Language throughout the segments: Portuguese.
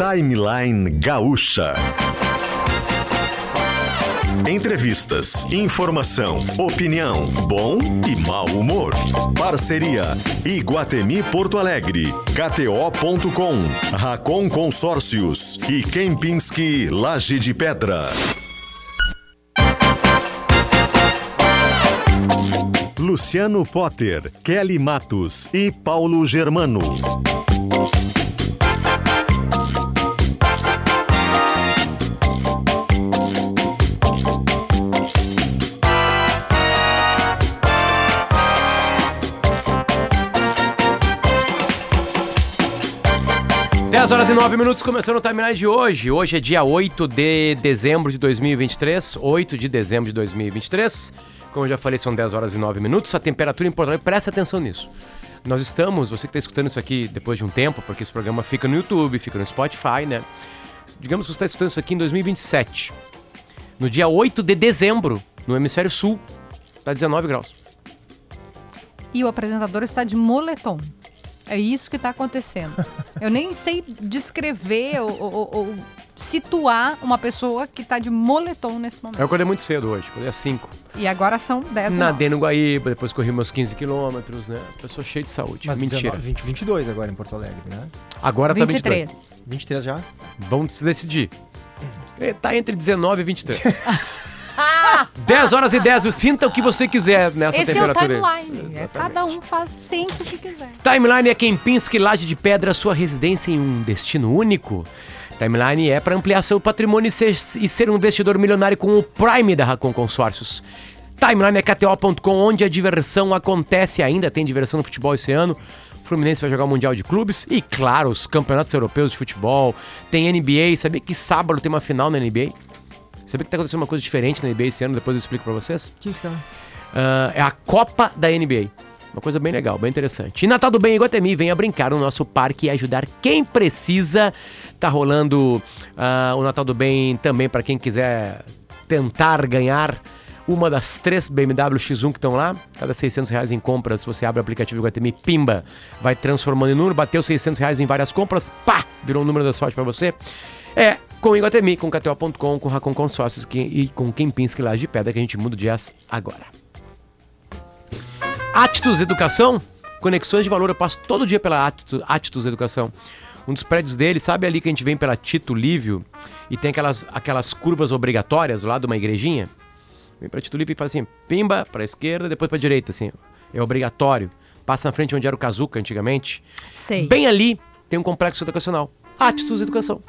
Timeline Gaúcha. Entrevistas, informação, opinião, bom e mau humor. Parceria Iguatemi Porto Alegre, KTO.com, Racon Consórcios e Kempinski Laje de Pedra. Luciano Potter, Kelly Matos e Paulo Germano. 10 horas e 9 minutos começando o timeline de hoje. Hoje é dia 8 de dezembro de 2023. 8 de dezembro de 2023. Como eu já falei, são 10 horas e 9 minutos. A temperatura é importante, presta atenção nisso. Nós estamos, você que está escutando isso aqui depois de um tempo, porque esse programa fica no YouTube, fica no Spotify, né? Digamos que você está escutando isso aqui em 2027. No dia 8 de dezembro, no hemisfério sul, está 19 graus. E o apresentador está de moletom. É isso que está acontecendo. Eu nem sei descrever ou, ou, ou, situar uma pessoa que está de moletom nesse momento. Eu acordei muito cedo hoje, acordei às 5. E agora são 10 Nadei no Guaíba, depois corri meus 15 quilômetros, né? Pessoa cheia de saúde. Mas Mentira. 19, 20, 22 agora em Porto Alegre, né? Agora 23. tá 22. 23 já? Vamos se decidir. É, Tá entre 19 e 23. 10 horas e 10, sinta o que você quiser nessa Esse é o temperatura. aí. timeline. É, cada um faz sempre o que quiser. Timeline é Kempinski Laje de Pedra, sua residência em um destino único. Timeline é para ampliar seu patrimônio e ser, e ser um investidor milionário com o Prime da Racon Consórcios. Timeline é KTO.com, onde a diversão acontece. Ainda tem diversão no futebol esse ano. O Fluminense vai jogar o Mundial de Clubes e, claro, os campeonatos europeus de futebol. Tem NBA. Sabia que sábado tem uma final na NBA? Sabia que tá acontecendo uma coisa diferente na NBA esse ano? Depois eu explico pra vocês. Que? Ah, é a Copa da NBA. Uma coisa bem legal, bem interessante. E Natal do Bem Iguatemi, venha brincar no nosso parque e ajudar quem precisa. Tá rolando ah, o Natal do Bem também para quem quiser tentar ganhar uma das três BMW X1 que estão lá. Cada 600 reais em compras, você abre o aplicativo Iguatemi, pimba, vai transformando em número. Bateu 600 reais em várias compras, pá, virou um número da sorte para você. É com o Iguatemi, com KTO.com, com Racon Consórcios que- e com Kempinski Laje de Pedra que a gente muda o dias agora. Atitudes Educação, conexões de valor. Eu passo todo dia pela Atitu- Atitudes Educação. Um dos prédios dele, sabe ali que a gente vem pela Tito Lívio e tem aquelas, aquelas curvas obrigatórias lá de uma igrejinha? Vem pra Tito Lívio e faz assim, pimba pra esquerda, depois pra direita, assim. É obrigatório. Passa na frente onde era o Kazuca antigamente. Sei. Bem ali tem um complexo educacional. Atitudes Educação.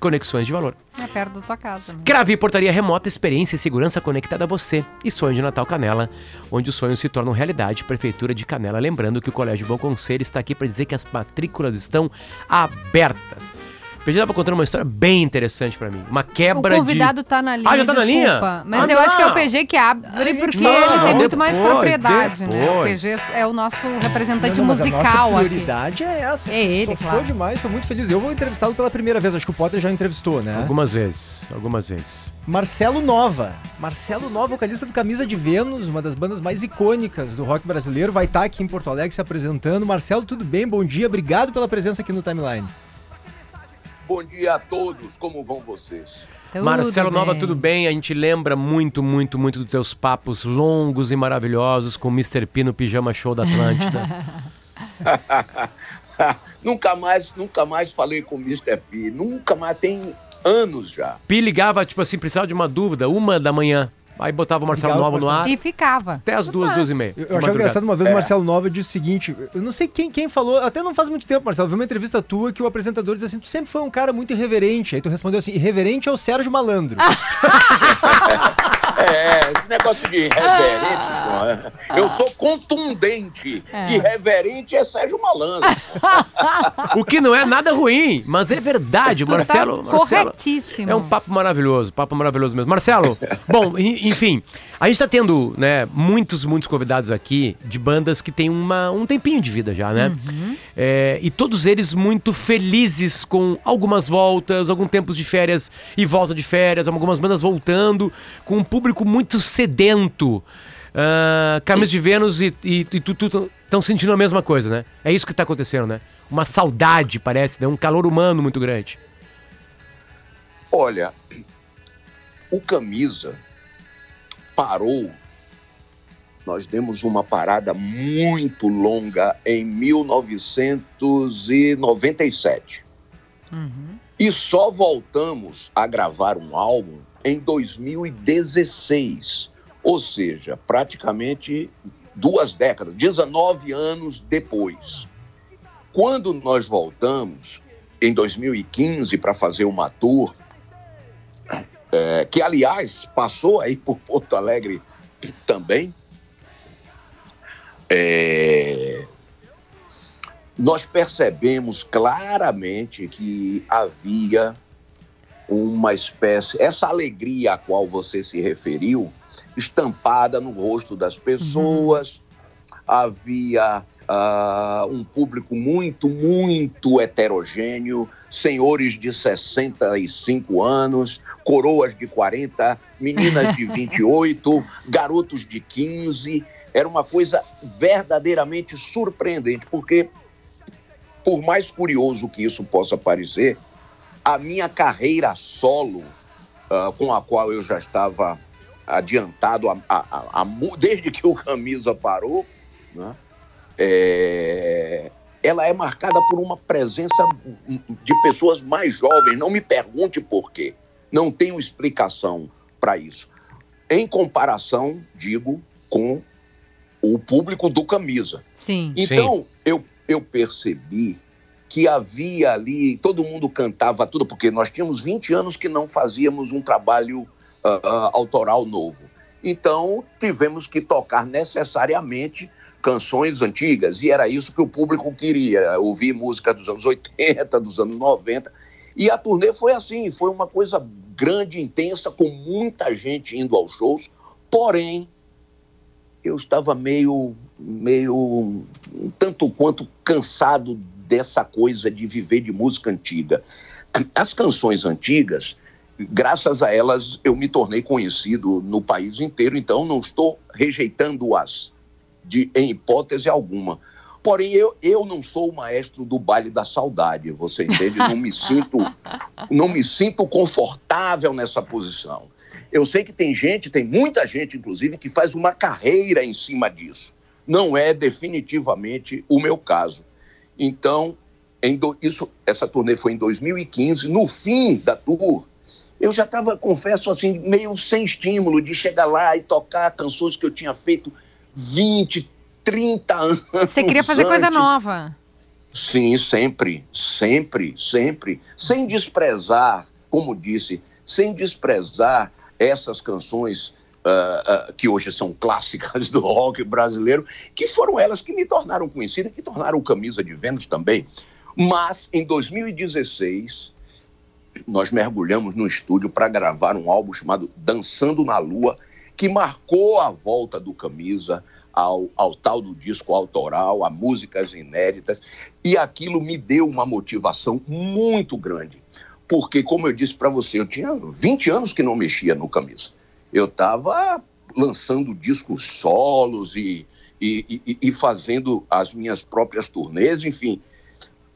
Conexões de valor. É perto da tua casa. Né? Portaria Remota, experiência e segurança conectada a você. E Sonho de Natal Canela, onde os sonhos se tornam realidade. Prefeitura de Canela. Lembrando que o Colégio Bom Conselho está aqui para dizer que as matrículas estão abertas. O PG estava contando uma história bem interessante para mim. Uma O quebra convidado de... tá na linha. Ah, já tá na desculpa. linha? Mas Ah, eu acho que é o não. PG que abre, porque Não, ele tem muito mais depois, propriedade, né? O depois. PG é o nosso representante Não, mas a musical nossa aqui. prioridade é essa. É ele, Sou claro. fã demais, tô muito feliz. Eu vou entrevistá-lo pela primeira vez, acho que o Potter já entrevistou, né? Algumas vezes, algumas vezes. Marcelo Nova. Marcelo Nova, vocalista do Camisa de Vênus, uma das bandas mais icônicas do rock brasileiro, vai estar aqui em Porto Alegre se apresentando. Marcelo, tudo bem? Bom dia, obrigado pela presença aqui no Timeline. Bom dia a todos, como vão vocês? Tudo Marcelo Nova, bem. tudo bem? A gente lembra muito, muito, muito dos teus papos longos e maravilhosos com o Mr. P no Pijama Show da Atlântida. nunca mais, nunca mais falei com o Mr. P, nunca mais, tem anos já. Pi ligava, tipo assim, precisava de uma dúvida, uma da manhã. Aí botava o Marcelo Nova no ar, E ficava. até as duas, duas e meia. Eu, eu achava engraçado uma vez o Marcelo Nova disse o seguinte: eu não sei quem, quem falou, até não faz muito tempo, Marcelo, vi uma entrevista tua que o apresentador disse assim: tu sempre foi um cara muito irreverente. Aí tu respondeu assim: irreverente é o Sérgio Malandro. É, esse negócio de reverente, pô, é. eu sou contundente. E reverente é Sérgio Malandro. O que não é nada ruim, mas é verdade. Tu tá Marcelo, Marcelo corretíssimo. é um papo maravilhoso, papo maravilhoso mesmo. Marcelo, bom, en- enfim, a gente tá tendo, né, muitos, muitos convidados aqui de bandas que têm uma, um tempinho de vida já, né? É, e todos eles muito felizes com algumas voltas, alguns tempos de férias e volta de férias, algumas bandas voltando, com um público muito sedento. Camisa de Vênus e, e, e tu estão sentindo a mesma coisa, né? É isso que tá acontecendo, né? Uma saudade, parece, né? Um calor humano muito grande. Olha, o Camisa parou, nós demos uma parada muito longa em 1997. Uhum. E só voltamos a gravar um álbum em 2016. Ou seja, praticamente duas décadas, 19 anos depois. Quando nós voltamos, em 2015, para fazer uma tour, é, que aliás passou aí por Porto Alegre também, é, nós percebemos claramente que havia uma espécie, essa alegria a qual você se referiu, estampada no rosto das pessoas, uhum. havia uh, um público muito, muito heterogêneo, senhores de 65 anos, coroas de 40, meninas de 28, garotos de 15. Era uma coisa verdadeiramente surpreendente, porque, por mais curioso que isso possa parecer, a minha carreira solo, uh, com a qual eu já estava adiantado a, a, a, desde que o Camisa parou, né? é, ela é marcada por uma presença de pessoas mais jovens. Não me pergunte por quê. Não tenho explicação para isso. Em comparação, digo, com o público do Camisa. Sim. Então, Sim. Eu, eu percebi que havia ali, todo mundo cantava tudo, porque nós tínhamos 20 anos que não fazíamos um trabalho uh, uh, autoral novo. Então, tivemos que tocar necessariamente canções antigas, e era isso que o público queria, ouvir música dos anos 80, dos anos 90. E a turnê foi assim, foi uma coisa grande, intensa, com muita gente indo aos shows, porém, eu estava meio, meio, tanto quanto cansado dessa coisa de viver de música antiga. As canções antigas, graças a elas, eu me tornei conhecido no país inteiro, então não estou rejeitando-as de, em hipótese alguma. Porém, eu, eu não sou o maestro do baile da saudade, você entende? Não me sinto, não me sinto confortável nessa posição. Eu sei que tem gente, tem muita gente, inclusive, que faz uma carreira em cima disso. Não é definitivamente o meu caso. Então, do, isso, essa turnê foi em 2015. No fim da tour, eu já estava, confesso assim, meio sem estímulo de chegar lá e tocar canções que eu tinha feito 20, 30 anos. Você queria fazer antes. coisa nova. Sim, sempre, sempre, sempre. Sem desprezar, como disse, sem desprezar essas canções uh, uh, que hoje são clássicas do rock brasileiro, que foram elas que me tornaram conhecida, que tornaram Camisa de Vênus também. Mas, em 2016, nós mergulhamos no estúdio para gravar um álbum chamado Dançando na Lua, que marcou a volta do Camisa ao, ao tal do disco autoral, a músicas inéditas, e aquilo me deu uma motivação muito grande. Porque, como eu disse para você, eu tinha 20 anos que não mexia no Camisa. Eu estava lançando discos solos e, e, e, e, fazendo as minhas próprias turnês, enfim.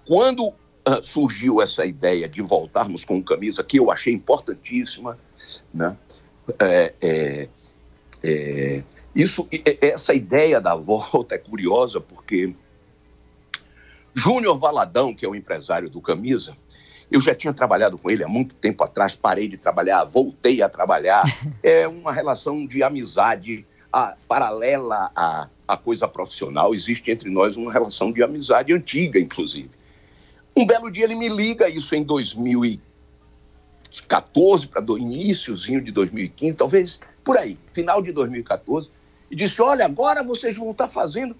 Quando uh, surgiu essa ideia de voltarmos com camisa, que eu achei importantíssima, né? É, é, é, isso, essa ideia da volta é curiosa porque Júnior Valadão, que é o empresário do Camisa, eu já tinha trabalhado com ele há muito tempo atrás, parei de trabalhar, voltei a trabalhar. É uma relação de amizade a, paralela à, à coisa profissional. Existe entre nós uma relação de amizade antiga, inclusive. Um belo dia ele me liga, isso em 2014, para iníciozinho de 2015, talvez por aí, final de 2014, e disse: Olha, agora vocês vão estar fazendo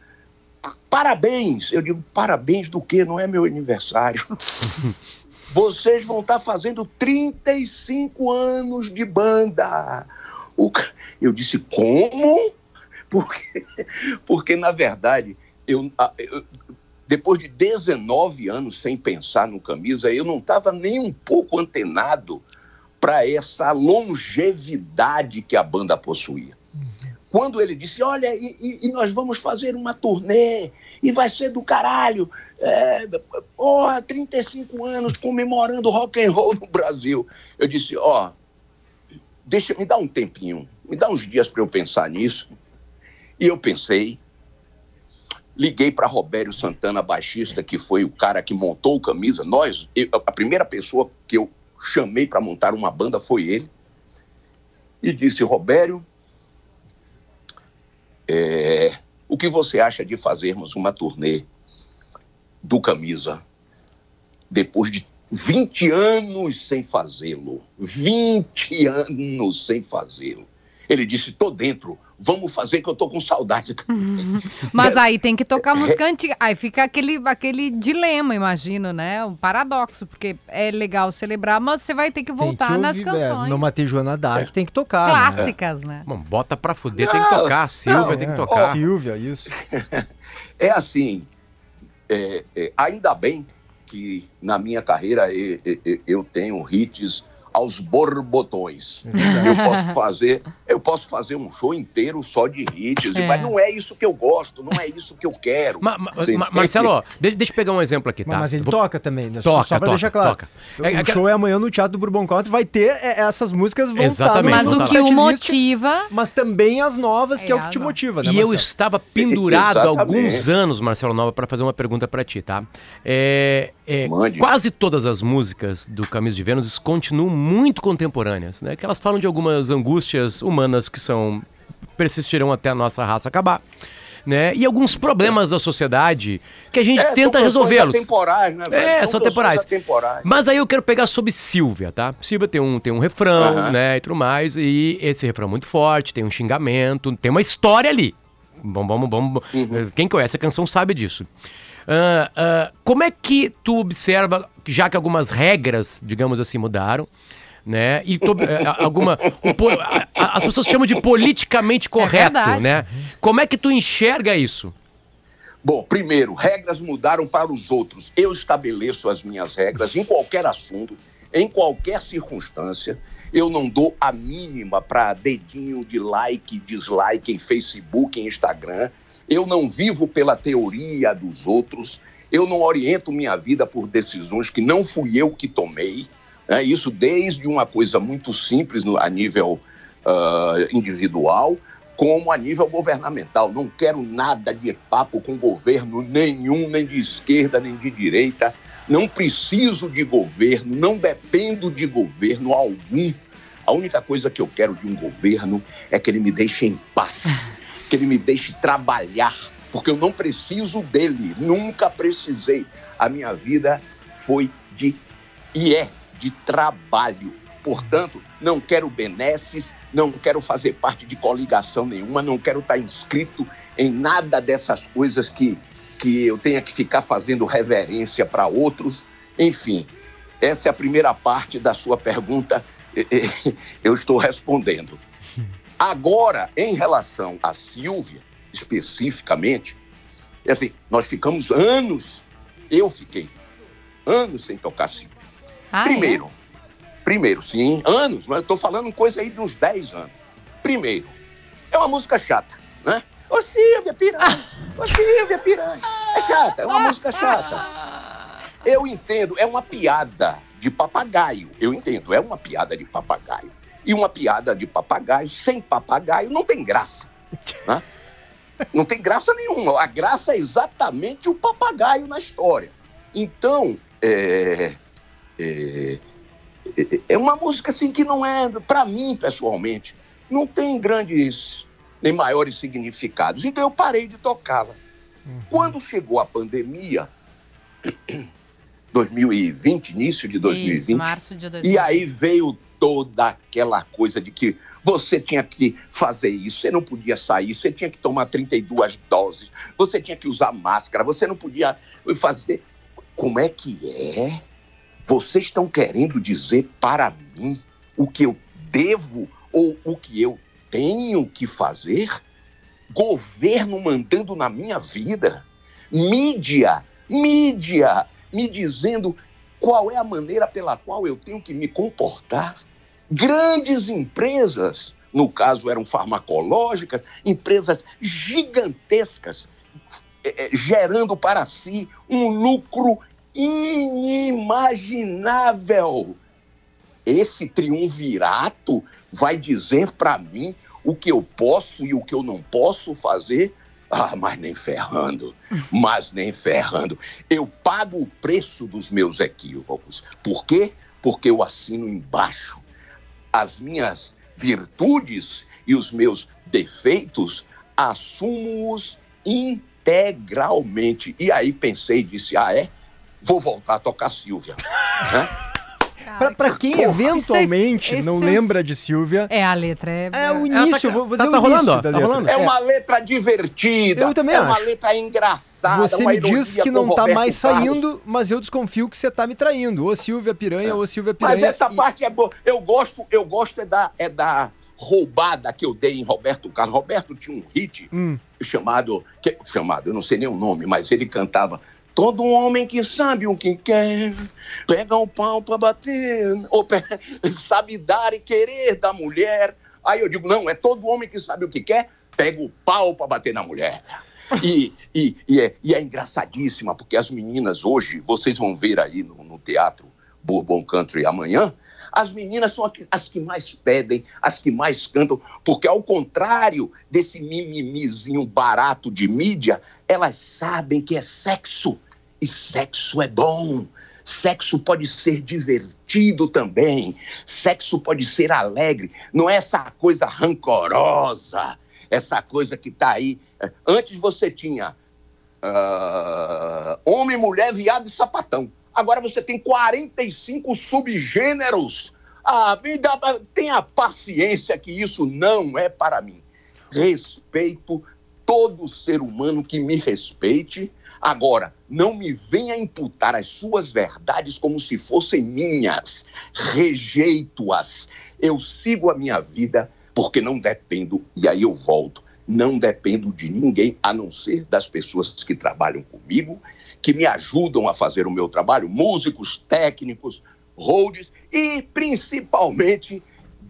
parabéns. Eu digo: parabéns do quê? Não é meu aniversário. vocês vão estar fazendo 35 anos de banda. Eu disse: Como? Porque, porque na verdade, eu, eu depois de 19 anos sem pensar no camisa, eu não estava nem um pouco antenado para essa longevidade que a banda possuía. Uhum. Quando ele disse, olha, e, e, nós vamos fazer uma turnê, e vai ser do caralho. É, porra, 35 anos comemorando rock and roll no Brasil. Eu disse, ó, deixa, me dá um tempinho, me dá uns dias para eu pensar nisso. E eu pensei, liguei para Robério Santana, baixista, que foi o cara que montou o Camisa. Nós, eu, a primeira pessoa que eu chamei para montar uma banda foi ele. E disse, Robério, é, o que você acha de fazermos uma turnê do Camisa depois de 20 anos sem fazê-lo? 20 anos sem fazê-lo. Ele disse: tô dentro, vamos fazer que eu tô com saudade. Mas aí tem que tocar música antiga. Aí fica aquele, aquele dilema, imagino, né? Um paradoxo, porque é legal celebrar, mas você vai ter que voltar que nas ouvir, canções. É, numa Joana Dark tem que tocar. né? Clássicas, né? Bom, bota pra fuder, tem que tocar. Silvia não, tem que É, tocar. Silvia, isso. É assim, é, é, ainda bem que na minha carreira eu, eu- eu tenho hits aos borbotões. Eu posso fazer, eu posso fazer um show inteiro só de hits, É. mas não é isso que eu gosto, não é isso que eu quero. Ma- ma- ma-? Marcelo, ó, de- deixa eu pegar um exemplo aqui, Mas, tá? mas ele Vou- toca também, né? Toca, Só pra toca, deixar claro. toca. O É- é que- show é amanhã no Teatro do Bourbon Country, vai ter é, essas músicas vão Exatamente, Mas não o tá que o motiva. Mas também as novas, que é, É, o que te motiva, né, E eu Marcelo? estava pendurado há alguns anos, Marcelo Nova, para fazer uma pergunta para ti, tá? É, é, quase todas as músicas do Camisa de Vênus continuam muito contemporâneas, né? Que elas falam de algumas angústias humanas que são persistirão até a nossa raça acabar, né? E alguns problemas da sociedade que a gente É, são tenta resolvê-los. atemporais, né, velho? É, são canções temporais. atemporais. Mas aí eu quero pegar sobre Silvia, tá? Silvia tem um, tem um refrão, né, e tudo mais, e esse refrão é muito forte, tem um xingamento, tem uma história ali. Vamos, vamos, vamos. Uhum. Quem conhece a canção sabe disso. Ah, ah, como é que tu observa, já que algumas regras, digamos assim, mudaram, né? E to- eh, alguma. o po- a- a- as pessoas chamam de politicamente correto, verdade. né? Como é que tu enxerga isso? Bom, primeiro, regras mudaram para os outros. Eu estabeleço as minhas regras em qualquer assunto, em qualquer circunstância. Eu não dou a mínima para dedinho de like, dislike em Facebook, em Instagram. Eu não vivo pela teoria dos outros. Eu não oriento minha vida por decisões que não fui eu que tomei. Né? Isso desde uma coisa muito simples a nível ah, individual como a nível governamental. Não quero nada de papo com governo nenhum, nem de esquerda, nem de direita. Não preciso de governo, não dependo de governo algum. A única coisa que eu quero de um governo é que ele me deixe em paz, que ele me deixe trabalhar, porque eu não preciso dele, nunca precisei. A minha vida foi de e é de trabalho. Portanto, não quero benesses, não quero fazer parte de coligação nenhuma, não quero estar inscrito em nada dessas coisas que, que eu tenha que ficar fazendo reverência para outros. Enfim, essa é a primeira parte da sua pergunta, eu estou respondendo. Agora, em relação a Silvia, especificamente, assim, nós ficamos anos, eu fiquei anos sem tocar Silvia. Ah, é? Primeiro, primeiro, sim, anos, mas eu tô falando coisa aí de uns 10 anos. Primeiro, é uma música chata, né? Ô Silvia Piranha, ô Silvia Piranha. É chata, é uma música chata. Eu entendo, é uma piada de papagaio. Eu entendo, é uma piada de papagaio. E uma piada de papagaio sem papagaio não tem graça. Né? Não tem graça nenhuma. A graça é exatamente o papagaio na história. Então, é, é, é- é uma música assim que não é, para mim pessoalmente, não tem grandes nem maiores significados. Então eu parei de tocá-la. Quando chegou a pandemia, 2020, início de 2020, Isso, março de 2020. e aí veio toda aquela coisa de que você tinha que fazer isso, você não podia sair, você tinha que tomar 32 doses, você tinha que usar máscara, você não podia fazer. Como é que é? Vocês estão querendo dizer para mim o que eu devo ou o que eu tenho que fazer? Governo mandando na minha vida? Mídia, mídia me dizendo qual é a maneira pela qual eu tenho que me comportar? Grandes empresas, no caso eram farmacológicas, empresas gigantescas, é, é, gerando para si um lucro inimaginável. Esse triunvirato vai dizer para mim o que eu posso e o que eu não posso fazer? Ah, mas nem ferrando, mas nem ferrando. Eu pago o preço dos meus equívocos. Por quê? Porque eu assino embaixo as minhas virtudes e os meus defeitos, assumo-os integralmente. E aí pensei e disse: ah, é? Vou voltar a tocar Silvia. né? Pra, pra quem Porra. eventualmente Esses- não esses- lembra de Silvia, É, a letra é. é o Ela início, tá- vou tá- tá rolando, início ó, da tá rolando. É uma letra divertida. Eu também É uma acho. letra engraçada. Você uma me diz que não tá Roberto mais Carlos. saindo, mas eu desconfio que você tá me traindo. Ô Silvia Piranha, ou Silvia Piranha. Mas essa E- parte é boa. Eu gosto, eu gosto é da, é da roubada que eu dei em Roberto Carlos. Roberto tinha um hit Hum. chamado, que, chamado, eu não sei nem o nome, mas ele cantava. Todo homem que sabe o que quer, pega o pau pra bater, ou sabe dar e querer da mulher. Aí eu digo, não, é todo homem que sabe o que quer, pega o pau pra bater na mulher. E, e, e, é, e é engraçadíssima, porque as meninas hoje, vocês vão ver aí no, no teatro Bourbon Country amanhã, as meninas são as que mais pedem, as que mais cantam, porque ao contrário desse mimimizinho barato de mídia, elas sabem que é sexo. E sexo é bom. Sexo pode ser divertido também. Sexo pode ser alegre. Não é essa coisa rancorosa, essa coisa que tá aí. Antes você tinha ah, homem, mulher, viado e sapatão. Agora você tem 45 subgêneros. Ah, dá, tenha paciência que isso não é para mim. Respeito todo ser humano que me respeite. Agora, não me venha imputar as suas verdades como se fossem minhas. Rejeito-as. Eu sigo a minha vida porque não dependo, e aí eu volto, não dependo de ninguém a não ser das pessoas que trabalham comigo, que me ajudam a fazer o meu trabalho, músicos, técnicos, holds e principalmente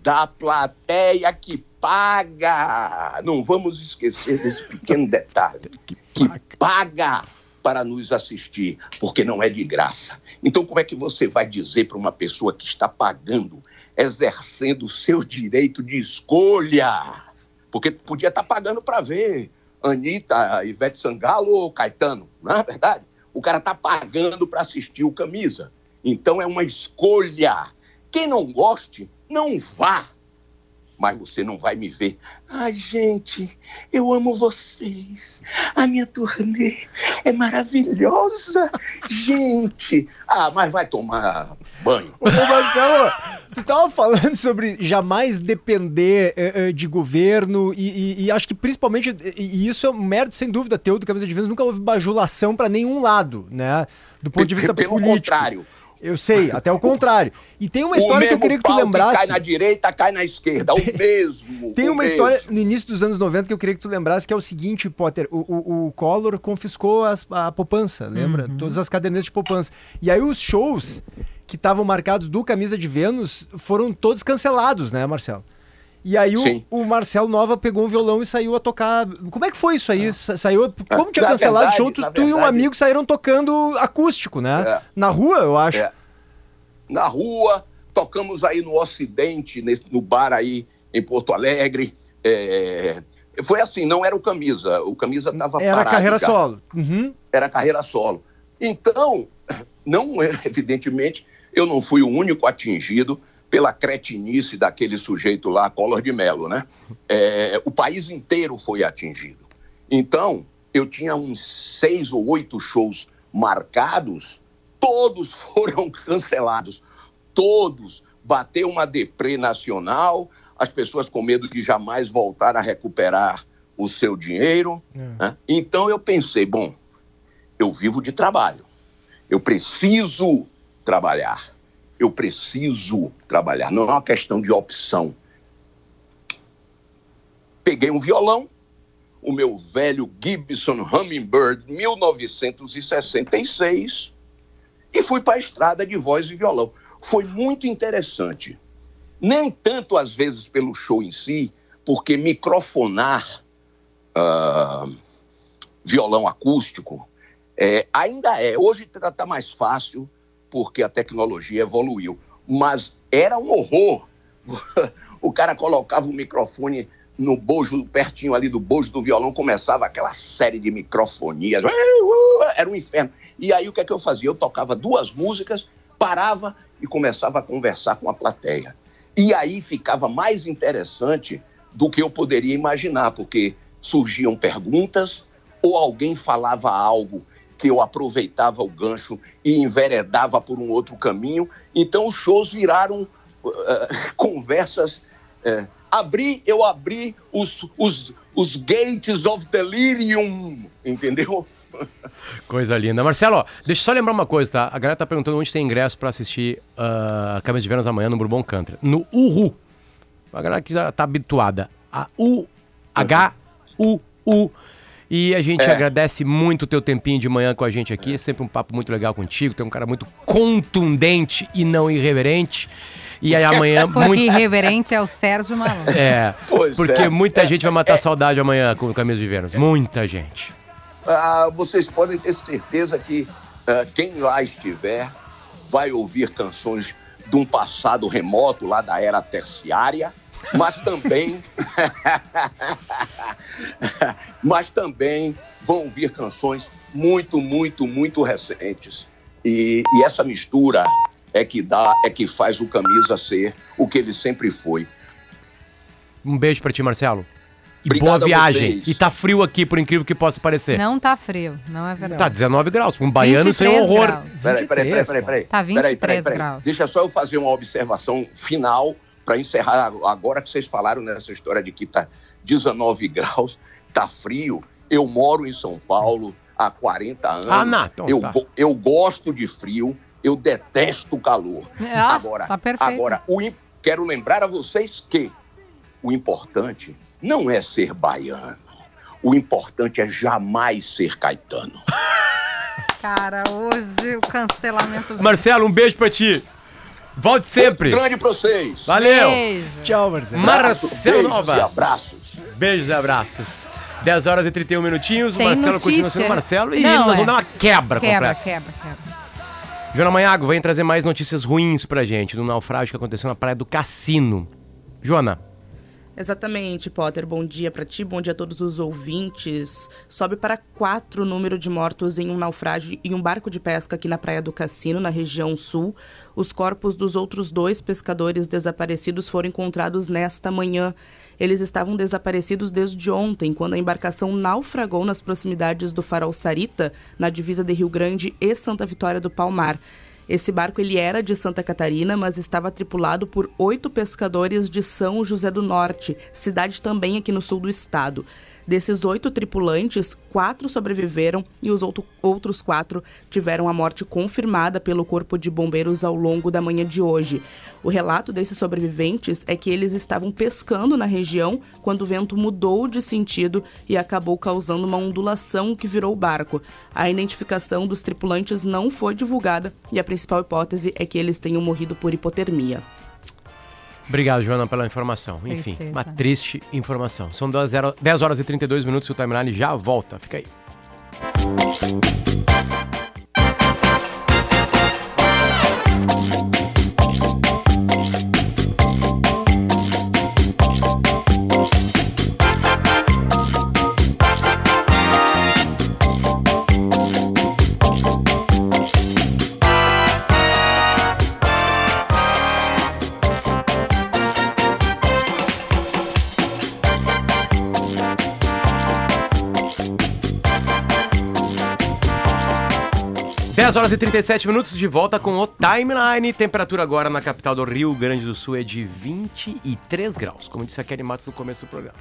da plateia que paga. Não vamos esquecer desse pequeno detalhe, que paga para nos assistir, porque não é de graça. Então, como é que você vai dizer para uma pessoa que está pagando, exercendo o seu direito de escolha? Porque podia estar pagando para ver Anitta, Ivete Sangalo ou Caetano, não é verdade? O cara está pagando para assistir o camisa. Então é uma escolha. Quem não goste, não vá. Mas você não vai me ver. Ai, gente, eu amo vocês. A minha turnê é maravilhosa. Gente. Ah, mas vai tomar banho. Ô, Marcelo, tu tava falando sobre jamais depender eh, eh, de governo e, e- e acho que principalmente, e, isso é um mérito sem dúvida teu do Camisa de Vênus, nunca houve bajulação pra nenhum lado, né? Do ponto de vista Pelo político. contrário. Eu sei, até o contrário. E tem uma história que eu queria que tu lembrasse. cai na direita, cai na esquerda. O mesmo. Tem o uma mesmo. história no início dos anos 90 que eu queria que tu lembrasse, que é o seguinte, Potter. O, o, o Collor confiscou as- a poupança, lembra? Todas as cadernetas de poupança. E aí os shows que estavam marcados do Camisa de Vênus foram todos cancelados, né, Marcelo? E aí o, o Marcelo Nova pegou um violão e saiu a tocar. Como é que foi isso aí? Sa- Saiu. Como tinha Na cancelado o verdade- show, tu, tu e um verdade- amigo saíram tocando acústico, né? É. Na rua, eu acho. É. na rua, tocamos aí no Ocidente, nesse- no bar aí em Porto Alegre. É, Foi assim, não era o camisa, o camisa estava Era parado carreira solo. Uhum. Era carreira solo. Então, não evidentemente, eu não fui o único atingido pela cretinice daquele sujeito lá, Collor de Mello, né? É, o país inteiro foi atingido. Então, eu tinha uns seis ou oito shows marcados, todos foram cancelados. Todos. Bateu uma deprê nacional, as pessoas com medo de jamais voltar a recuperar o seu dinheiro. né? Então eu pensei, bom, eu vivo de trabalho. Eu preciso trabalhar. Eu preciso trabalhar. Não é uma questão de opção. Peguei um violão, o meu velho Gibson Hummingbird 1966 e fui para a estrada de voz e violão. Foi muito interessante. Nem tanto às vezes pelo show em si, porque microfonar ah, violão acústico. É, ainda é. Hoje está tá mais fácil porque a tecnologia evoluiu. Mas era um horror. o cara colocava o microfone no bojo, pertinho ali do bojo do violão, começava aquela série de microfonias. Era um inferno. E aí o que é que eu fazia? Eu tocava duas músicas, parava e começava a conversar com a plateia. E aí ficava mais interessante do que eu poderia imaginar, porque surgiam perguntas ou alguém falava algo que eu aproveitava o gancho e enveredava por um outro caminho. Então os shows viraram uh, conversas. Uh, abri, eu abri os, os, os gates of delirium, entendeu? Coisa linda. Marcelo, deixa eu só lembrar uma coisa, tá? A galera tá perguntando onde tem ingresso para assistir uh, a Camisa de Vênus amanhã no Bourbon Country. No Uhu. A galera que já tá habituada. A U-H-U-U. E a gente é. agradece muito o teu tempinho de manhã com a gente aqui. É sempre um papo muito legal contigo. Tem um cara muito contundente e não irreverente. E aí amanhã. Porque muito... irreverente é o Sérgio Malandro. É. Pois porque é. muita gente vai matar saudade amanhã com Camisa de Vênus. Muita gente. Ah, vocês podem ter certeza que ah, quem lá estiver vai ouvir canções de um passado remoto, lá da era terciária mas também mas também vão ouvir canções muito, muito, muito recentes. E, e, essa mistura é que dá, é que faz o camisa ser o que ele sempre foi. Um beijo para ti, Marcelo. E Obrigado boa viagem. E tá frio aqui, por incrível que possa parecer. Não tá frio, não é verdade. Tá 19 graus. Um baiano sem horror. Peraí, peraí, peraí, peraí, peraí. Tá 23 peraí, peraí, graus. Deixa só eu fazer uma observação final para encerrar, agora que vocês falaram nessa história de que tá 19 graus, tá frio, eu moro em São Paulo há 40 anos. Ah, não, então eu, tá. eu gosto de frio, eu detesto o calor. Ah, agora, tá agora o, quero lembrar a vocês que o importante não é ser baiano. O importante é jamais ser caetano. Cara, hoje o cancelamento. Marcelo, um beijo pra ti. Volte sempre. Outro grande pra vocês. Valeu. Beijo. Tchau, Marcelo. Marcelo Beijos Nova. e abraços. Beijos e abraços. 10 horas e 31 minutinhos. Tem o Marcelo notícia. continua sendo Marcelo. E Não, nós é. vamos dar uma quebra, Quebra, completa. quebra, quebra. Joana Manhago vem trazer mais notícias ruins pra gente do naufrágio que aconteceu na praia do Cassino. Joana. Exatamente, Potter. Bom dia para ti, bom dia a todos os ouvintes. Sobe para quatro o número de mortos em um naufrágio em um barco de pesca aqui na Praia do Cassino, na região sul. Os corpos dos outros dois pescadores desaparecidos foram encontrados nesta manhã. Eles estavam desaparecidos desde ontem, quando a embarcação naufragou nas proximidades do farol Sarita, na divisa de Rio Grande e Santa Vitória do Palmar. Esse barco ele era de Santa Catarina, mas estava tripulado por oito pescadores de São José do Norte, cidade também aqui no sul do estado. Desses oito tripulantes, quatro sobreviveram e os outro, outros quatro tiveram a morte confirmada pelo Corpo de Bombeiros ao longo da manhã de hoje. O relato desses sobreviventes é que eles estavam pescando na região quando o vento mudou de sentido e acabou causando uma ondulação que virou o barco. A identificação dos tripulantes não foi divulgada e a principal hipótese é que eles tenham morrido por hipotermia. Obrigado, Joana, pela informação. Enfim, Tristeza. uma triste informação. São 10 zero- 10 horas e 32 minutos e o timeline já volta. Fica aí. Dez horas e 37 minutos de volta com o Timeline. Temperatura agora na capital do Rio Grande do Sul é de 23 graus, como disse a Kelly Matos no começo do programa.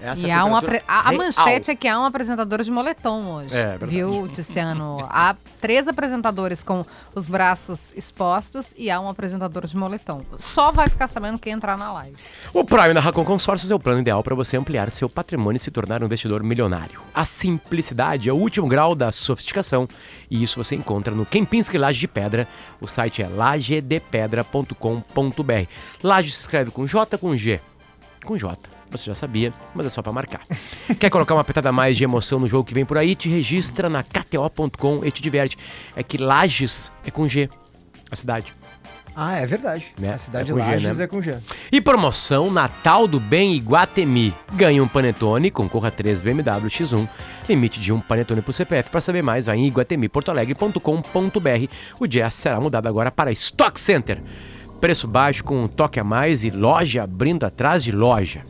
Essa E é a há uma a, a manchete é que há um apresentador de moletom hoje. É, verdade. Viu, Tiziano? há três apresentadores com os braços expostos e há um apresentador de moletom. Só vai ficar sabendo quem entrar na live. O Prime da Racon Consórcios é o plano ideal para você ampliar seu patrimônio e se tornar um investidor milionário. A simplicidade é o último grau da sofisticação e isso você encontra no Kempinski Laje de Pedra. O site é lagedepedra.com.br. Laje se escreve com J com G. Com J. Você já sabia, mas é só pra marcar. Quer colocar uma petada mais de emoção no jogo que vem por aí? Te registra na KTO.com e te diverte. É que Lages é com G, a cidade. Ah, é verdade. Né? A cidade É com G, Lages né? é com G. E promoção Natal do Bem Iguatemi. Ganhe um panetone, concorra a 3 BMW X1. Limite de um panetone por CPF. Para saber mais, vai em iguatemiportoalegre.com.br. O jazz será mudado agora para Stock Center. Preço baixo com um toque a mais e loja abrindo atrás de loja.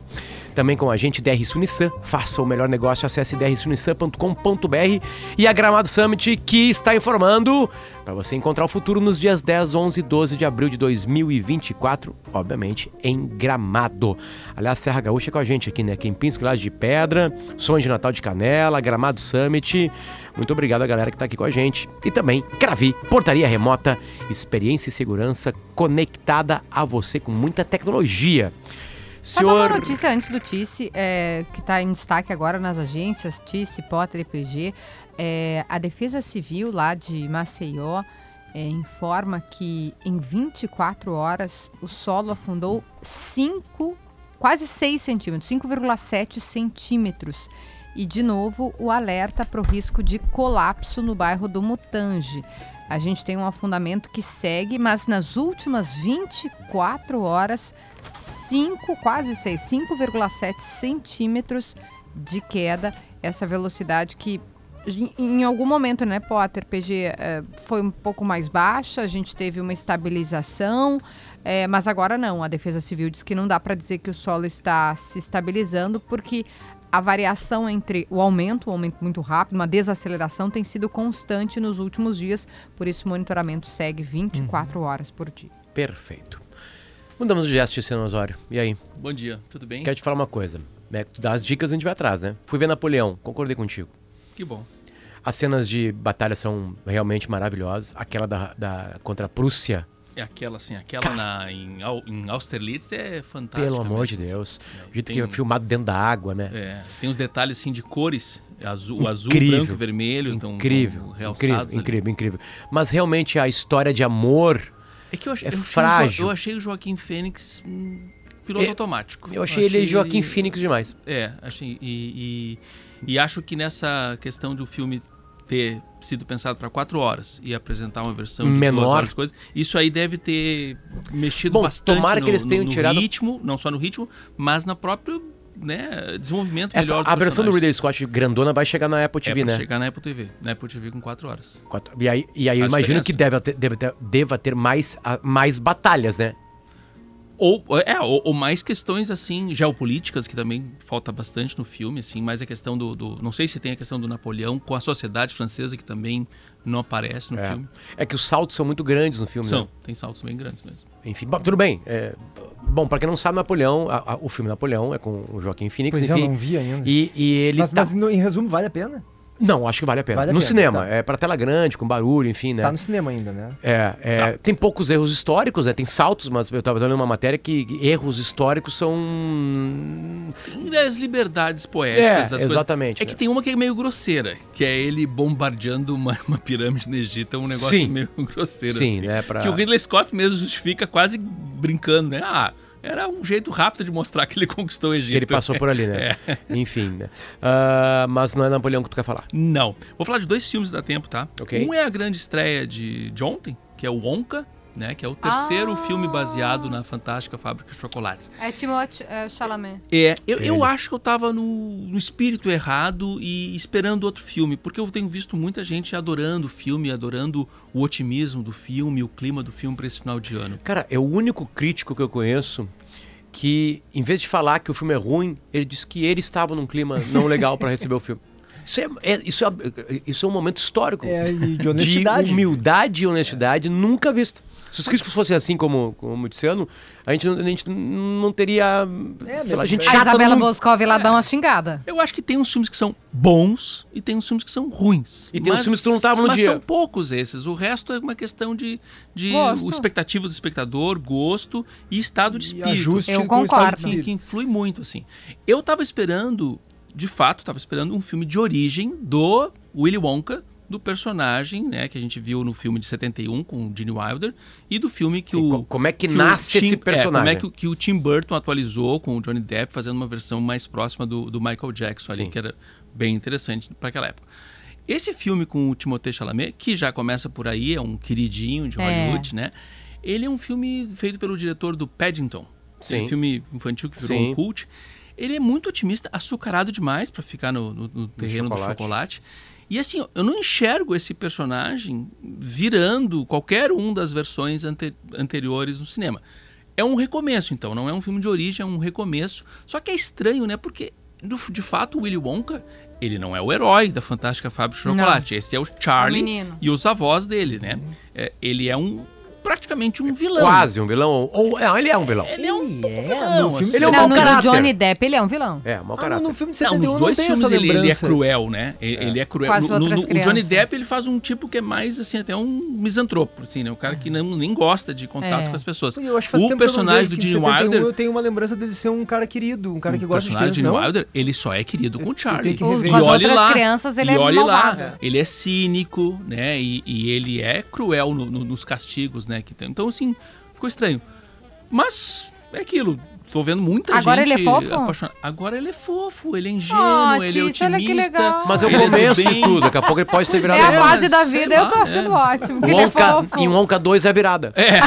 Também com a gente DR Sunissan. Faça o melhor negócio, acesse drsunissan.com.br e a Gramado Summit que está informando para você encontrar o futuro nos dias 10, 11 e 12 de abril de 2024, obviamente em Gramado. Aliás, Serra Gaúcha é com a gente aqui, né? Kempinski Laje de Pedra, Sonho de Natal de Canela, Gramado Summit. Muito obrigado a galera que está aqui com a gente. E também Cravi, portaria remota, experiência e segurança conectada a você com muita tecnologia. Só dar uma notícia antes do Tice, é, que está em destaque agora nas agências, Tice, Potter e PG. É, a Defesa Civil lá de Maceió é, informa que em 24 horas o solo afundou 5, quase 6 centímetros, 5,7 centímetros. E, de novo, o alerta para o risco de colapso no bairro do Mutange. A gente tem um afundamento que segue, mas nas últimas 24 horas, 5, quase 6, 5,7 centímetros de queda. Essa velocidade que em- algum momento, né, Potter, PG, eh, foi um pouco mais baixa, a gente teve uma estabilização, eh, mas agora não. A Defesa Civil diz que não dá para dizer que o solo está se estabilizando, porque a variação entre o aumento, um aumento muito rápido, uma desaceleração, tem sido constante nos últimos dias, por isso o monitoramento segue 24 horas por dia. Perfeito. Mudamos de gesto, Luciano Osório. E aí? Bom dia, tudo bem? Quero te falar uma coisa. Né? Tu dá as dicas, a gente vai atrás, né? Fui ver Napoleão, concordei contigo. Que bom. As cenas de batalha são realmente maravilhosas. Aquela da, da contra a Prússia, É aquela assim, aquela na, em, em Austerlitz é fantástica. pelo amor de assim. Deus. O jeito Tem que é filmado dentro da água, né? É, tem uns detalhes assim de cores, azul, o azul, Incrível. branco e vermelho, então incrível, tão incrível, realçados ali. incrível, incrível. Mas realmente a história de amor, É que eu achei, É eu achei frágil. eu achei o Joaquim Fênix um piloto É, automático. eu achei, ele Joaquim Phoenix demais. É, achei. E, e, e acho que nessa questão do filme ter sido pensado para quatro horas e apresentar uma versão de Menor. duas horas de coisa, isso aí deve ter mexido Bom, bastante tomara no, que eles tenham no- no tirado- ritmo, não só no ritmo, mas na próprio né, desenvolvimento Essa, melhor a versão do. Ridley Scott grandona vai chegar na Apple é TV, pra né? chegar na Apple TV, na Apple TV com quatro horas. Quatro- E aí, e aí eu imagino diferença. que deve ter, deve ter, deva ter mais, ah, mais batalhas, né? Ou, é, ou, ou mais questões, assim, geopolíticas, que também falta bastante no filme, assim, mais a questão do, do- Não sei se tem a questão do Napoleão com a sociedade francesa, que também não aparece no É. filme. É que os saltos são muito grandes no filme, São, né? tem saltos bem grandes mesmo. Enfim, bom, tudo bem. é, bom, pra quem não sabe, Napoleão, a- a- o filme Napoleão é com o Joaquim Phoenix, Pois é, eu enfim. não vi ainda. E, e ele Mas, tá... mas no- em resumo, vale a pena? Não, acho que vale a pena. Vale a no pena, cinema, tá. é pra tela grande, com barulho, enfim, né? Tá no cinema ainda, né? É, é, tem poucos erros históricos, né? Tem saltos, mas eu tava lendo uma matéria que erros históricos são. Tem as liberdades poéticas É, das coisas. exatamente, É né? que tem uma que é meio grosseira, que é ele bombardeando uma, uma pirâmide no Egito, é um negócio Sim. meio grosseiro. Sim, assim. né? Pra... Que o Ridley Scott mesmo justifica quase brincando, né? Ah, era um jeito rápido de mostrar que ele conquistou o Egito. que ele passou por ali, né? É. Enfim, né? Ah, mas não é Napoleão que tu quer falar. Não. Vou falar de dois filmes da tempo, tá? Ok. Um é a grande estreia de, de ontem, que é o Wonka, né? Que é o terceiro Ah. filme baseado na fantástica fábrica de chocolates. É Timothée é, Chalamet. É, eu, eu acho que eu tava no, no espírito errado e esperando outro filme, porque eu tenho visto muita gente adorando o filme, adorando o otimismo do filme, o clima do filme pra esse final de ano. Cara, é o único crítico que eu conheço que, em vez de falar que o filme é ruim, ele disse que ele estava num clima não legal pra receber o filme. Isso é, é- isso, é, isso é um momento histórico É, de honestidade. de humildade e honestidade nunca visto. Se os críticos fossem assim como, como o Tiziano, a gente, não- a gente não teria. É, sei lá, gente A chata no Isabela. Boscov lá dá uma xingada. Eu acho que tem uns filmes que são bons e tem uns filmes que são ruins. E tem uns filmes que tu não tava no mas dia. são poucos esses. O resto é uma questão de, de Gosto. o expectativa do espectador, gosto e estado de E espírito. ajuste Eu concordo. que, espírito. que influi muito, assim. Eu tava esperando, de fato, tava esperando um filme de origem do Willy Wonka, do personagem, né, que a gente viu no filme de 71 com o Gene Wilder e do filme que Sim, o co- como é que o nasce esse Tim- é, como personagem. é que, o- que o Tim Burton atualizou com o Johnny Depp fazendo uma versão mais próxima do, do Michael Jackson ali, Sim. que era bem interessante para aquela época. Esse filme com o Timothée Chalamet, que já começa por aí, é um queridinho de É. Hollywood, né? Ele é um filme feito pelo diretor do Paddington. Sim. Um filme infantil que virou Sim. um cult. Ele é muito otimista, açucarado demais para ficar no, no- no terreno do chocolate. E assim, eu não enxergo esse personagem virando qualquer um das versões ante- anteriores no cinema. É um recomeço, então, não é um filme de origem, é um recomeço. Só que é estranho, né? Porque, de fato, o Willy Wonka, ele não é o herói da Fantástica Fábrica de Chocolate. Esse é o Charlie O e os avós dele, né? É, ele é um praticamente um vilão. Quase um vilão. Ou, não, ele é um vilão. Ele é um Ele é, vilão, assim. Ele é um não, mau no do caráter. Johnny Depp ele é um vilão. É, mau Ah, caráter. no filme de Não, 71 nos não, dois tem filmes ele, ele é cruel, né? Ele, ele é cruel. No- no- o Johnny. Depp ele faz um tipo que é mais assim até um misantropo, assim, né? O cara que não, nem gosta de contato É. com as pessoas. Eu acho que faz o não personagem do Gene 71 Wilder, Eu tenho uma lembrança dele ser um cara querido, um cara que o gosta de personagem do Gene não? Wilder, ele só é querido com o Charlie. com as E outras lá, crianças ele e é olhe malvado. lá, ele é cínico, né? E, e ele é cruel no- no- nos castigos, né? Então, assim, ficou estranho. Mas é aquilo. Tô vendo muita Agora gente ele é fofo? apaixonada. Agora ele é fofo, ele é ingênuo, Ah, ele é Tício, olha que otimista. legal. Mas é o começo de bem. tudo. Daqui a pouco ele pode ter virado É a é, fase da vida, eu tô achando é. ótimo. que O ele é em Wonka 2 é a virada. É, é,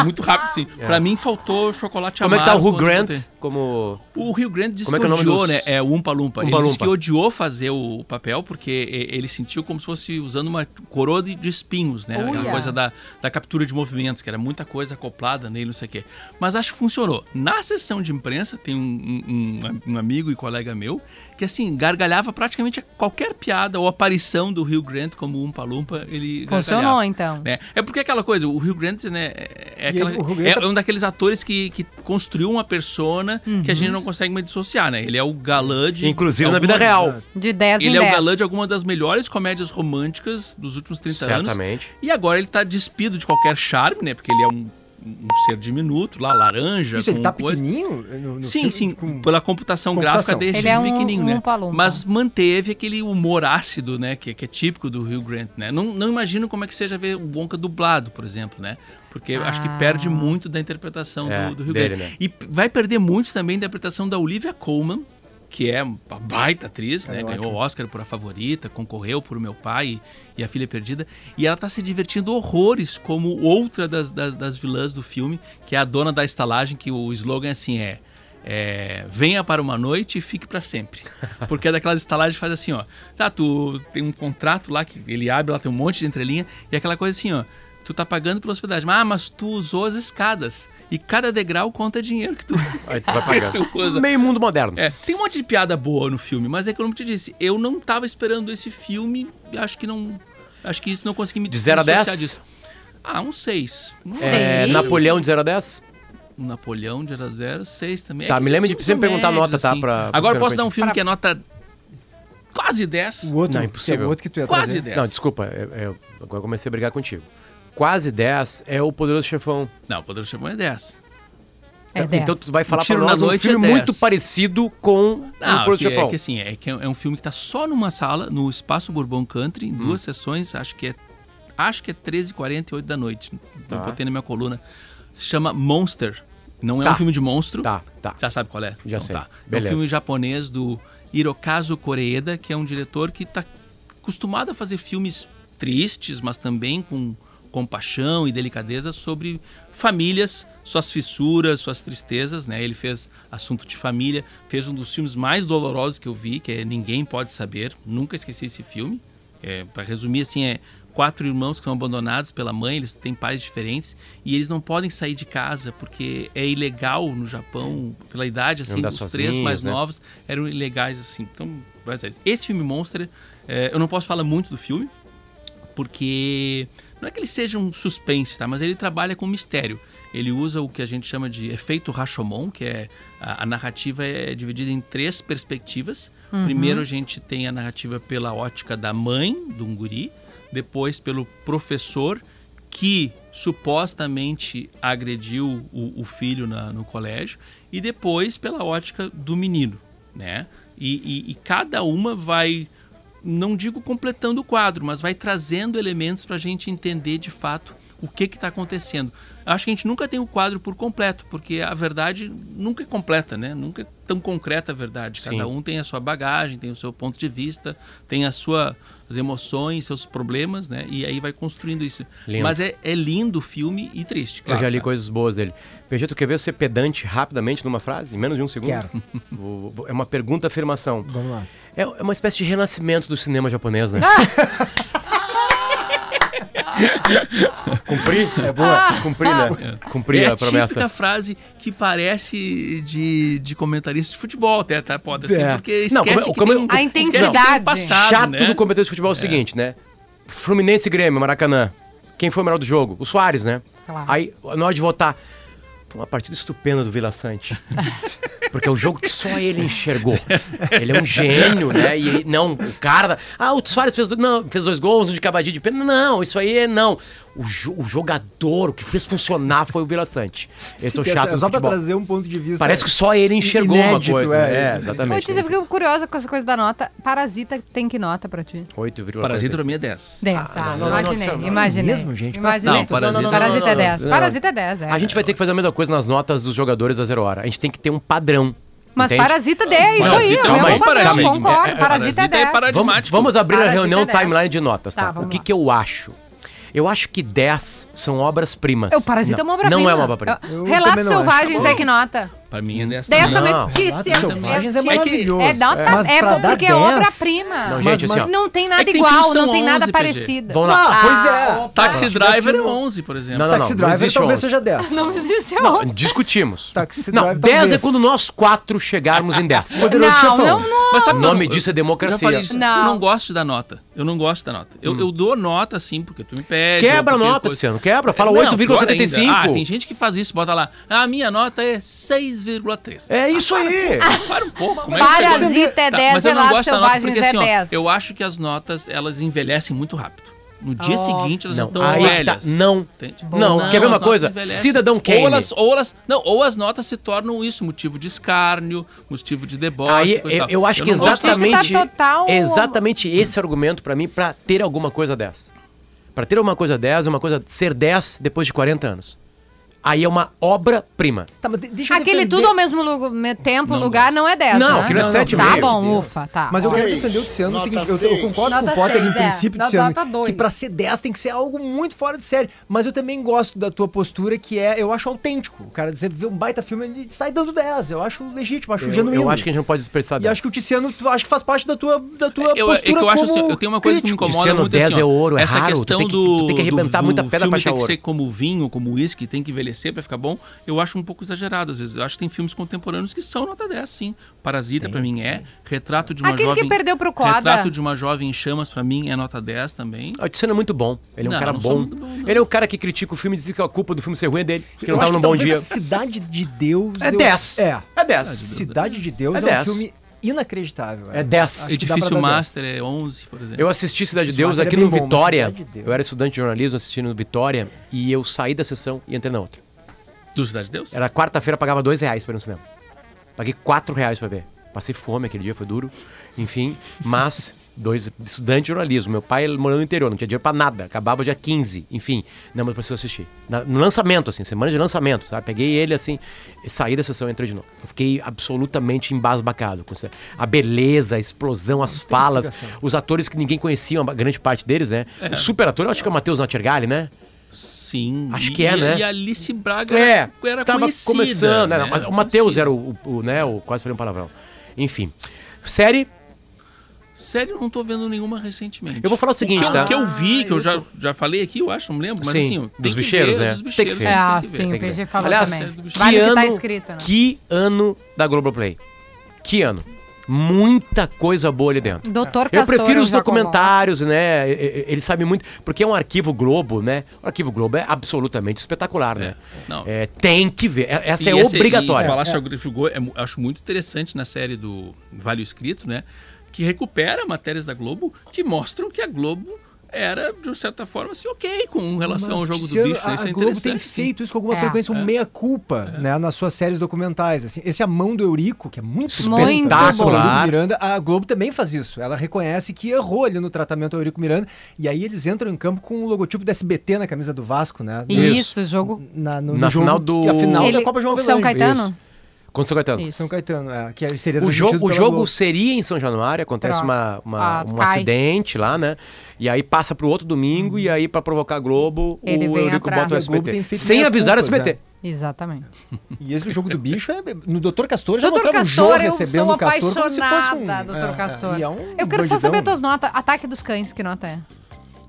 é muito rápido, sim. Pra mim faltou chocolate Como é que tá o amargo Hugh Grant? Como... O Rio Grande disse Como é que, que é odiou, dos- né? É o Umpa Lumpa. Umpa ele disse que odiou fazer o papel porque ele sentiu como se fosse usando uma coroa de, de espinhos, né? Aquela Uia. coisa da, da captura de movimentos, que era muita coisa acoplada nele, não sei o quê. Mas acho que funcionou. Na sessão de imprensa, tem um, um- um- um amigo e colega meu que, assim, gargalhava praticamente qualquer piada ou aparição do Rio Grande como Umpa Lumpa, ele Funcionou, gargalhava. então. né? É porque aquela coisa, o Rio Grande, né, é, é aquela- ele- Grant é tá- um daqueles atores que, que construiu uma persona que a gente não consegue mais dissociar, né? Ele é o galã de... Inclusive na vida real. De 10 em Ele é 10. o galã de alguma das melhores comédias românticas dos últimos 30 anos. Certamente. E agora ele tá despido de qualquer charme, né? Porque ele é um, um ser diminuto lá, laranja, Isso, ele com tá coisa. pequenininho? no- no Sim, filme? sim, Com- pela computação, Computação. gráfica desde Ele é um- pequenininho, um né? Mas manteve aquele humor ácido, né? Que, que é típico do Hugh Grant, né? Não, não imagino como é que seja ver o Wonka dublado, por exemplo, né? Porque acho que Ah. perde muito da interpretação É, do, do Hugh dele, Grant. né? E vai perder muito também da interpretação da Olivia Colman, que é uma baita atriz, né? É Ganhou ótimo. o Oscar por A Favorita, concorreu por O Meu Pai e, e A Filha Perdida. E ela tá se divertindo horrores como outra das, das, das vilãs do filme, que é a dona da estalagem, que o slogan assim é... é, venha para uma noite e fique para sempre. Porque é daquelas estalagens que faz assim, ó. Tá, tu tem um contrato lá que ele abre, lá tem um monte de entrelinha, e aquela coisa assim, ó. Tu tá pagando pela hospedagem. Ah, mas tu usou as escadas. E cada degrau conta dinheiro que tu, Aí tu vai pagar. tu usa. Meio mundo moderno. É, tem um monte de piada boa no filme, mas é que eu não te disse, eu não tava esperando esse filme, e acho que não. Acho que isso não consegui me De zero a dissociar dez? disso. Ah, um 6. É, Seis? Napoleão de 0 a 10? Napoleão de 0 a 0, 6 também. Tá, que me lembra de sempre perguntar a nota, tá, assim. pra- pra Agora posso dar um filme que é nota quase 10. O outro, Não, é impossível. o outro que tu ia Quase trazer. 10. Não, desculpa. é- é- agora eu comecei a brigar contigo. Quase 10 é o Poderoso Chefão. Não, o Poderoso Chefão é 10. É 10. Então tu vai falar O na nós um filme é 10. muito parecido com o Não, Poderoso que, é Chefão. que assim, é que é um filme que tá só numa sala, no Espaço Bourbon Country, Hum. em duas sessões, acho que é acho que é 13h48 da noite. Tá. Eu botei na minha coluna. Se chama Monster. Não é Tá. um filme de monstro. Tá, tá. Já sabe qual é? Já sei. Tá. É um filme japonês do Hirokazu Koreeda, que é um diretor que está acostumado a fazer filmes tristes, mas também com compaixão e delicadeza sobre famílias, suas fissuras, suas tristezas, né? Ele fez Assunto de Família, fez um dos filmes mais dolorosos que eu vi, que é Ninguém Pode Saber. Nunca esqueci esse filme. É, para resumir, assim, é quatro irmãos que são abandonados pela mãe, eles têm pais diferentes e eles não podem sair de casa porque é ilegal no Japão, pela idade, assim, Andar os três mais né? novos eram ilegais, assim. Então, é esse filme Monster, é, eu não posso falar muito do filme, porque não é que ele seja um suspense, tá? Mas ele trabalha com mistério. Ele usa o que a gente chama de efeito Rashomon, que é a, a narrativa é dividida em três perspectivas. Primeiro a gente tem a narrativa pela ótica da mãe do guri, depois pelo professor que supostamente agrediu o, o filho na- no colégio e depois pela ótica do menino, né? E, e- e cada uma vai não digo completando o quadro, mas vai trazendo elementos para a gente entender de fato o que está acontecendo. Acho que a gente nunca tem o quadro por completo, porque a verdade nunca é completa, né? Nunca é tão concreta a verdade. Cada Sim. um tem a sua bagagem, tem o seu ponto de vista, tem a sua, as emoções, seus problemas, né? E aí vai construindo isso. Lindo. Mas é, é lindo o filme e triste. Eu já li tá? coisas boas dele. PG, tu quer ver eu ser pedante rapidamente numa frase? Em menos de um segundo? Quero. É uma pergunta-afirmação. Vamos lá. É é uma espécie de renascimento do cinema japonês, né? Cumpri? É boa. Cumpri, né? Cumpri É a a promessa. típica frase que parece de, de comentarista de futebol, até, tá? Pode assim, É. porque Não, esquece como- que como tem eu- um- A intensidade. passado, Chato né? do comentário de futebol é o seguinte, né? Fluminense e Grêmio, Maracanã. Quem foi o melhor do jogo? O Soares, né? Claro. Aí, na hora de votar, foi uma partida estupenda do Vila Sante. Porque é o jogo que só ele enxergou. Ele é um gênio, né? E aí, não, o cara. Ah, o Soares fez, não, fez dois gols, um de cavadinha de pena. Não, isso aí é não. O, jo- o jogador, o que fez funcionar foi o Vila Sante. Esse é o Sim, chato do Só pra trazer um ponto de vista. Parece que só ele enxergou Inédito, uma coisa. é. É, exatamente. Tia, eu fiquei curiosa com essa coisa da nota. Parasita tem que nota pra ti? 8,46. Parasita pra mim é 10. 10. Ah, Ah, não, não, imaginei, não, não, imaginei. mesmo, gente? Imaginei. Não, Parasita- Não, não, não, Parasita não, é não, 10. não. Parasita é 10, é. A gente vai ter que fazer a mesma coisa nas notas dos jogadores da Zero Hora. A gente tem que ter um padrão. Mas entende? Parasita 10, é isso aí, Parasita é é o calma mesmo aí, padrão, calma aí. concordo. É, é, Parasita é Parasita é 10. para- Vamos, Paradigmático. vamos abrir a Parasita reunião é 10. timeline de notas, tá? Tá, o que, lá. que eu acho? Eu acho que 10 são obras-primas. É, O Parasita é uma obra-prima. Não é uma obra-prima. Relatos não Selvagens acho. é que nota. Pra mim é 10 10 também. também. Não, Tícia, Relatos Selvagens é Tícia, maravilhoso. É, nota, Mas é, pra dar porque é 10, obra-prima. Não, Mas, gente, assim, mas ó. não tem nada É que tem igual, não tem nada 11, PG. parecido. Vamos lá. Ah, pois é. opa. Taxi Driver é filme- 11, por exemplo. Não, não, Taxi não Driver existe talvez 11. seja 10. Não existe Não, discutimos. Taxi não, Driver 10 é talvez. quando nós quatro chegarmos em 10. Poderoso Não, não, não. Mas sabe O nome não- disso é democracia. Não. Eu não gosto da nota. Eu não gosto da nota. Eu, eu dou nota, sim, porque tu me pede. Quebra a nota, Luciano. Quebra. Fala Não, pior 8,75. ainda. Ah, tem gente que faz isso, bota lá. A minha nota é 6,3. É isso aí. Para um pouco. Como é que? Parasita é Tá, 10, mas eu não Relatos gosto da nota Selvagens porque, é assim, ó, 10. eu acho que as notas, elas envelhecem muito rápido. No dia Oh. seguinte, elas Não, estão aí que tá. velhas. Não. Entende? Não, quer ver as uma notas coisa? envelhecem. Cidadão Kane. Ou elas, ou elas, não, ou as notas se tornam isso, motivo de escárnio, motivo de deboche. Aí coisa eu, eu acho que não gosto exatamente, tá total- exatamente esse argumento pra mim pra ter alguma coisa dessa. Pra ter alguma coisa dessa, uma coisa ser 10 depois de 40 anos. Aí é uma obra-prima. Tá, mas de- deixa eu Aquele defender- tudo ao mesmo lu- me- tempo, Não lugar, não é 10, Não, né? aquilo é Não, sete e Tá meio. bom, Deus. ufa, tá. Mas eu quero defender o Tiziano no seguinte, eu, eu concordo Nota com o Potter seis, em é. princípio, Nota Tiziano, que pra ser 10 tem que ser algo muito fora de série. Mas eu também gosto da tua postura, que é, eu acho autêntico. O cara dizer, vê um baita filme, ele sai dando 10. Eu acho legítimo, acho Eu, genuíno. eu acho que a gente não pode desperdiçar E 10. acho que o Tiziano, acho que faz parte da tua, da tua Eu, é postura que eu acho como assim, eu tenho uma coisa que me crítico. incomoda Tiziano, muito 10 assim, é ouro, é essa questão do, tu tem que arrebentar muita pedra pra tem que ser como vinho, como uísque, tem que envelhecer pra ficar bom. Eu acho um pouco exagerado às vezes. Eu acho que tem filmes contemporâneos que são nota 10, sim. Parasita pra mim é, Retrato de uma Aquele que jovem perdeu pro Coda. Retrato de uma jovem em chamas pra mim é nota 10 também. O Tiziano é muito bom. Ele é um Não, cara bom. bom. Ele é o cara que critica o filme e diz que a culpa do filme ser ruim é dele. Que Eu não tava num que bom dia. Cidade de Deus... É eu- 10. É. É 10. Cidade de Deus É é, 10. um filme inacreditável. É 10. Acho que dá pra Edifício 10. Master é 11, por exemplo. Eu assisti Cidade de Deus é aqui bem no bom, Vitória. De. Eu era estudante de jornalismo assistindo no Vitória e eu saí da sessão e entrei na outra. Do Cidade de Deus? Era quarta-feira, pagava dois reais pra ir no cinema. Paguei quatro reais pra ver. Passei fome aquele dia, foi duro. Enfim, mas dois estudante de jornalismo. Meu pai morando no interior, não tinha dinheiro pra nada. Acabava dia 15. Enfim, não, mas preciso assistir. Na- no lançamento, assim, semana de lançamento, sabe? Peguei ele assim, saí da sessão e entrei de novo. Eu fiquei absolutamente embasbacado com a beleza, a explosão, as falas, os atores que ninguém conhecia, uma grande parte deles, né? O super ator, eu acho que é o Matheus Natchergali, né? Sim. Acho que é, e, né? E a Alice Braga É, era, tava começando, né? né? Mas o Matheus era o, o, o, né, o quase falei um palavrão. Enfim. Série, Sério, eu não tô vendo nenhuma recentemente. eu vou falar o que seguinte, eu, tá? que eu vi, que eu já, já falei aqui, eu acho, não lembro, mas Sim, assim, dos que bicheiros, ver, né? Dos Tem que bicheiros, ver. tem É, ah, que ver. sim, o que PG falou Aliás, também. bicho. Vale o que que tá ano, escrito, né? que ano da Globoplay? Que ano? Muita coisa boa ali dentro. Doutor Eu Castor, prefiro os já coloco. documentários, né? Ele sabe muito. Porque é um arquivo Globo, né? O arquivo Globo é absolutamente espetacular, né? Não. É, tem que ver. É- Essa E é esse- obrigatória. E falar sobre o é, mu- acho muito interessante na série do Vale o Escrito, né? Que recupera matérias da Globo que mostram que a Globo era, de uma certa forma, assim, ok com relação ao Mas, jogo do bicho. né? A, Isso é a Globo tem feito isso com alguma É. frequência, um É. meia-culpa, né, nas suas séries documentais. Assim. Esse A Mão do Eurico, que é muito espetacular, bom. do Eurico Miranda, a Globo também faz isso. Ela reconhece que errou ali no tratamento ao Eurico Miranda, e aí eles entram em campo com o logotipo do SBT na camisa do Vasco, né? Isso, jogo. Na, no, Na no jogo, final do- A final Ele, da Copa João São. Caetano? Contra o São Caetano. Isso. São Caetano, é, que seria O jogo, o jogo Globo. seria em São Januário, acontece uma, uma- Ah, um cai. acidente lá, né? E aí passa pro outro domingo e aí pra provocar a Globo, Ele o Eurico bota o SBT. Sem avisar o SBT. Exatamente. E esse jogo do bicho é. No Doutor Castor já Doutor Castor, o Jô eu recebendo sou o Castor como se fosse um. apaixonada, Doutor é, Castor. é, é um Eu quero só bandidão. saber tuas notas. Ataque dos cães, que nota é?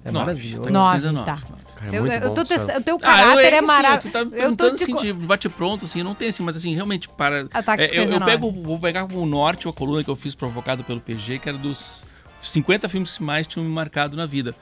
É Nove, maravilhoso. tá Nove, 19. tá. Cara, é Eu, muito eu bom, tô sabe? testando. O teu Ah, eu, caráter é é, que, assim, maravilhoso. Tu tá eu tô perguntando te... assim, de bate-pronto, assim, não tem assim, mas assim, realmente, para. Ataque é, de eu, eu 19. pego, vou pegar como norte a coluna que eu fiz provocado pelo PG, que era dos 50 filmes que mais tinham me marcado na vida.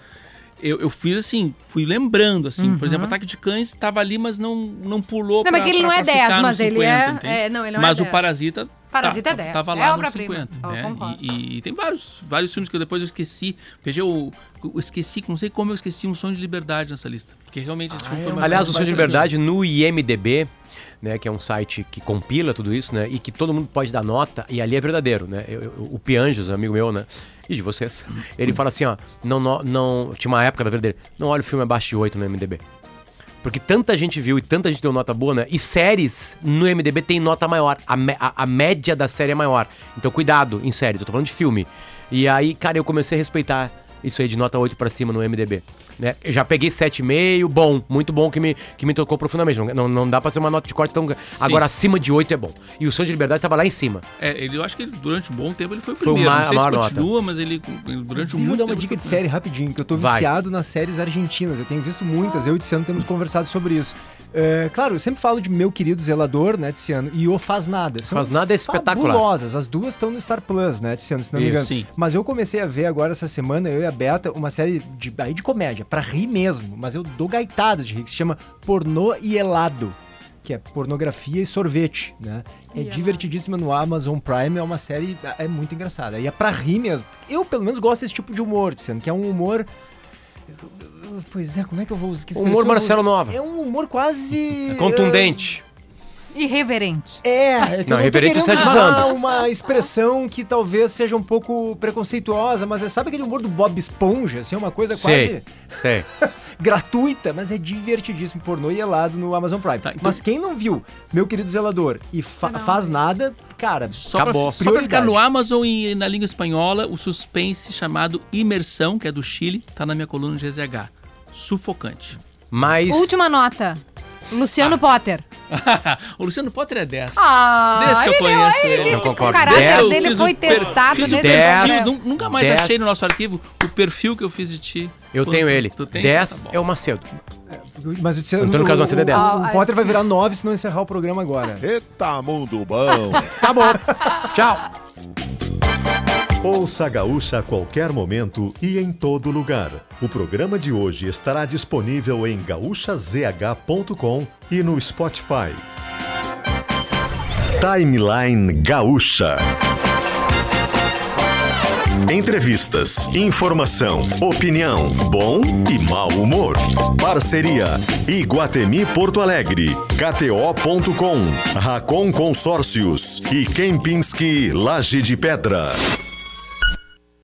Eu, eu fiz assim, fui lembrando, assim. Por exemplo, Ataque de Cães estava ali, mas não, não pulou Uhum. Não, pra, mas que ele pra- não é pra 10, ficar no mas ele é- 50, é, não, ele não é Mas o 10. Parasita. Parasita tá- é 10, Tava é lá no obra-prima. 50. Eu né? E, e tem vários, vários filmes que eu depois eu esqueci. PG, eu, eu esqueci, não sei como eu esqueci um sonho de liberdade nessa lista. Porque realmente esse filme foi bastante Aliás, o Sonho de. Liberdade no IMDB, né, que é um site que compila tudo isso, né, e que todo mundo pode dar nota, e ali é verdadeiro, né? Eu- eu- o Pianges, amigo meu, né, e de vocês, ele fala assim, ó, não, não, não- tinha uma época da vida dele, não olha o filme abaixo de 8 no IMDB. Porque tanta gente viu e tanta gente deu nota boa, né? E séries no MDB tem nota maior. A, a- a média da série é maior. Então cuidado em séries, eu tô falando de filme. E aí, cara, eu comecei a respeitar isso aí de nota 8 pra cima no MDB. Né? Eu já peguei 7,5, bom, muito bom que me, que me tocou profundamente. Não, não, não dá pra ser uma nota de corte tão. Agora, acima de 8 é bom. E o Sonho de Liberdade tava lá em cima. É, ele, eu acho que ele, durante um bom tempo ele foi o Foi primeiro. ma- não sei a se maior nota. continua, mas ele, durante um Vou muito dar uma tempo dica de foi- série rapidinho, que eu tô Vai. viciado nas séries argentinas. Eu tenho visto muitas, eu e o Tiziano temos conversado sobre isso. É, claro, eu sempre falo de meu querido zelador, né, Tiziano, e o Faz Nada. São Faz Nada é espetacular. Fabulosas. As duas estão no Star Plus, né, Tiziano, se não me Isso, engano. sim. Mas eu comecei a ver agora essa semana, eu e a Beta, uma série de, aí de comédia, pra rir mesmo. Mas eu dou gaitadas de rir, que se chama Pornô e Helado. Que é pornografia e sorvete, né? É divertidíssima no Amazon Prime, é uma série, é muito engraçada. E é pra rir mesmo. Eu, pelo menos, gosto desse tipo de humor, Tiziano, que é um humor... Pois é, como é que eu vou usar? Humor vou Marcelo? Nova. É um humor quase... Contundente. Irreverente. É, é Não, eu tô reverente querendo você tá usar dizendo. uma expressão que talvez seja um pouco preconceituosa, mas é, sabe aquele humor do Bob Esponja, assim, uma coisa Sei, quase sei. gratuita, mas é divertidíssimo, pornô e helado no Amazon Prime. Tá, então- Mas quem não viu, meu querido zelador, e fa- faz nada, cara, Só pra, Acabou. só pra ficar no Amazon e na língua espanhola, o suspense chamado Imersão, que é do Chile, tá na minha coluna de GZH. Sufocante. Mas. Última nota. Luciano Potter. o Luciano Potter é 10. Ah, Desde que eu ele- conheço ele- ele. O concordo. caráter Dez. Eu dele fiz foi o testado fiz o nesse dez. perfil, processo. nu- Nunca mais Dez. achei no nosso arquivo o perfil que eu fiz de ti. Eu tenho ele. Tu tem? 10 Tá é o Macedo. mas o, Tiziano- Antônio o, Carlos Macedo é o, 10. o Ah, Potter vai virar 9 se não encerrar o programa agora. Eita, mundo bom! Tá bom. Tchau. Ouça a Gaúcha a qualquer momento e em todo lugar. O programa de hoje estará disponível em gaúchazh.com e no Spotify. Timeline Gaúcha. Entrevistas, informação, opinião, bom e mau humor. Parceria Iguatemi Porto Alegre, KTO.com, Racon Consórcios e Kempinski Laje de Pedra.